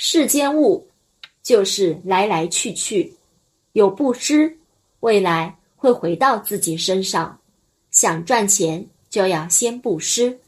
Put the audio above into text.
世间物就是来来去去，有不知，未来会回到自己身上，想赚钱就要先布施。